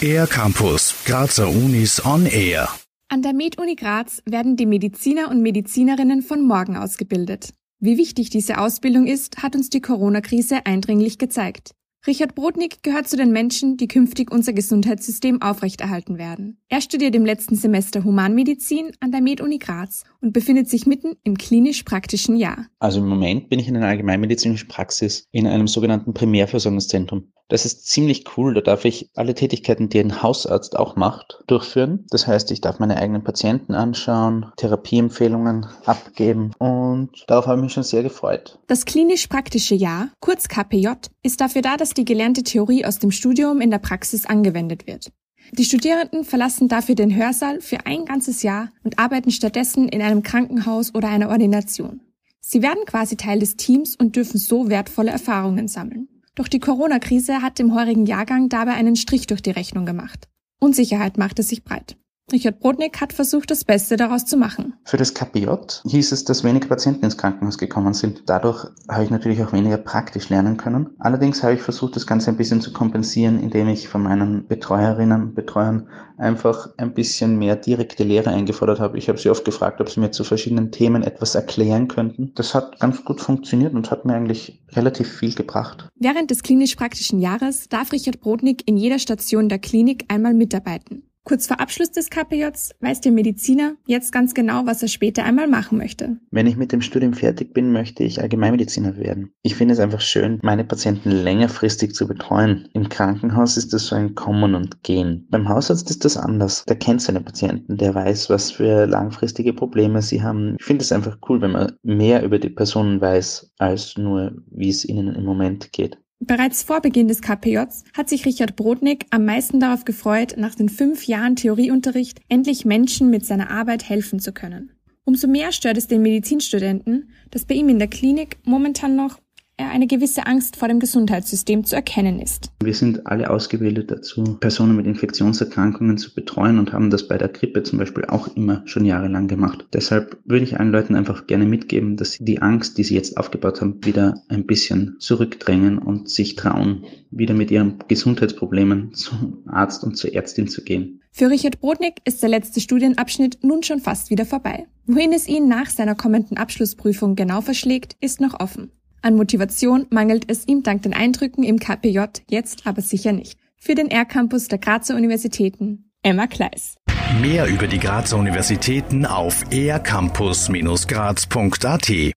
Air Campus, Grazer Unis on Air. An der Med-Uni Graz werden die Mediziner und Medizinerinnen von morgen ausgebildet. Wie wichtig diese Ausbildung ist, hat uns die Corona-Krise eindringlich gezeigt. Richard Brodnik gehört zu den Menschen, die künftig unser Gesundheitssystem aufrechterhalten werden. Er studiert im letzten Semester Humanmedizin an der Med-Uni Graz und befindet sich mitten im klinisch-praktischen Jahr. Also im Moment bin ich in einer allgemeinmedizinischen Praxis in einem sogenannten Primärversorgungszentrum. Das ist ziemlich cool. Da darf ich alle Tätigkeiten, die ein Hausarzt auch macht, durchführen. Das heißt, ich darf meine eigenen Patienten anschauen, Therapieempfehlungen abgeben und darauf habe ich mich schon sehr gefreut. Das klinisch-praktische Jahr, kurz KPJ, ist dafür da, dass die gelernte Theorie aus dem Studium in der Praxis angewendet wird. Die Studierenden verlassen dafür den Hörsaal für ein ganzes Jahr und arbeiten stattdessen in einem Krankenhaus oder einer Ordination. Sie werden quasi Teil des Teams und dürfen so wertvolle Erfahrungen sammeln. Doch die Corona-Krise hat dem heurigen Jahrgang dabei einen Strich durch die Rechnung gemacht. Unsicherheit machte sich breit. Richard Brodnik hat versucht, das Beste daraus zu machen. Für das KPJ hieß es, dass weniger Patienten ins Krankenhaus gekommen sind. Dadurch habe ich natürlich auch weniger praktisch lernen können. Allerdings habe ich versucht, das Ganze ein bisschen zu kompensieren, indem ich von meinen Betreuerinnen und Betreuern einfach ein bisschen mehr direkte Lehre eingefordert habe. Ich habe sie oft gefragt, ob sie mir zu verschiedenen Themen etwas erklären könnten. Das hat ganz gut funktioniert und hat mir eigentlich relativ viel gebracht. Während des klinisch-praktischen Jahres darf Richard Brodnik in jeder Station der Klinik einmal mitarbeiten. Kurz vor Abschluss des KPJs weiß der Mediziner jetzt ganz genau, was er später einmal machen möchte. Wenn ich mit dem Studium fertig bin, möchte ich Allgemeinmediziner werden. Ich finde es einfach schön, meine Patienten längerfristig zu betreuen. Im Krankenhaus ist das so ein Kommen und Gehen. Beim Hausarzt ist das anders. Der kennt seine Patienten, der weiß, was für langfristige Probleme sie haben. Ich finde es einfach cool, wenn man mehr über die Personen weiß, als nur, wie es ihnen im Moment geht. Bereits vor Beginn des KPJs hat sich Richard Brodnik am meisten darauf gefreut, nach den fünf Jahren Theorieunterricht endlich Menschen mit seiner Arbeit helfen zu können. Umso mehr stört es den Medizinstudenten, dass bei ihm in der Klinik momentan noch eine gewisse Angst vor dem Gesundheitssystem zu erkennen ist. Wir sind alle ausgebildet dazu, Personen mit Infektionserkrankungen zu betreuen und haben das bei der Grippe zum Beispiel auch immer schon jahrelang gemacht. Deshalb würde ich allen Leuten einfach gerne mitgeben, dass sie die Angst, die sie jetzt aufgebaut haben, wieder ein bisschen zurückdrängen und sich trauen, wieder mit ihren Gesundheitsproblemen zum Arzt und zur Ärztin zu gehen. Für Richard Brodnik ist der letzte Studienabschnitt nun schon fast wieder vorbei. Wohin es ihn nach seiner kommenden Abschlussprüfung genau verschlägt, ist noch offen. An Motivation mangelt es ihm dank den Eindrücken im KPJ jetzt aber sicher nicht. Für den R-Campus der Grazer Universitäten, Emma Kleiss. Mehr über die Grazer Universitäten auf ercampus-graz.at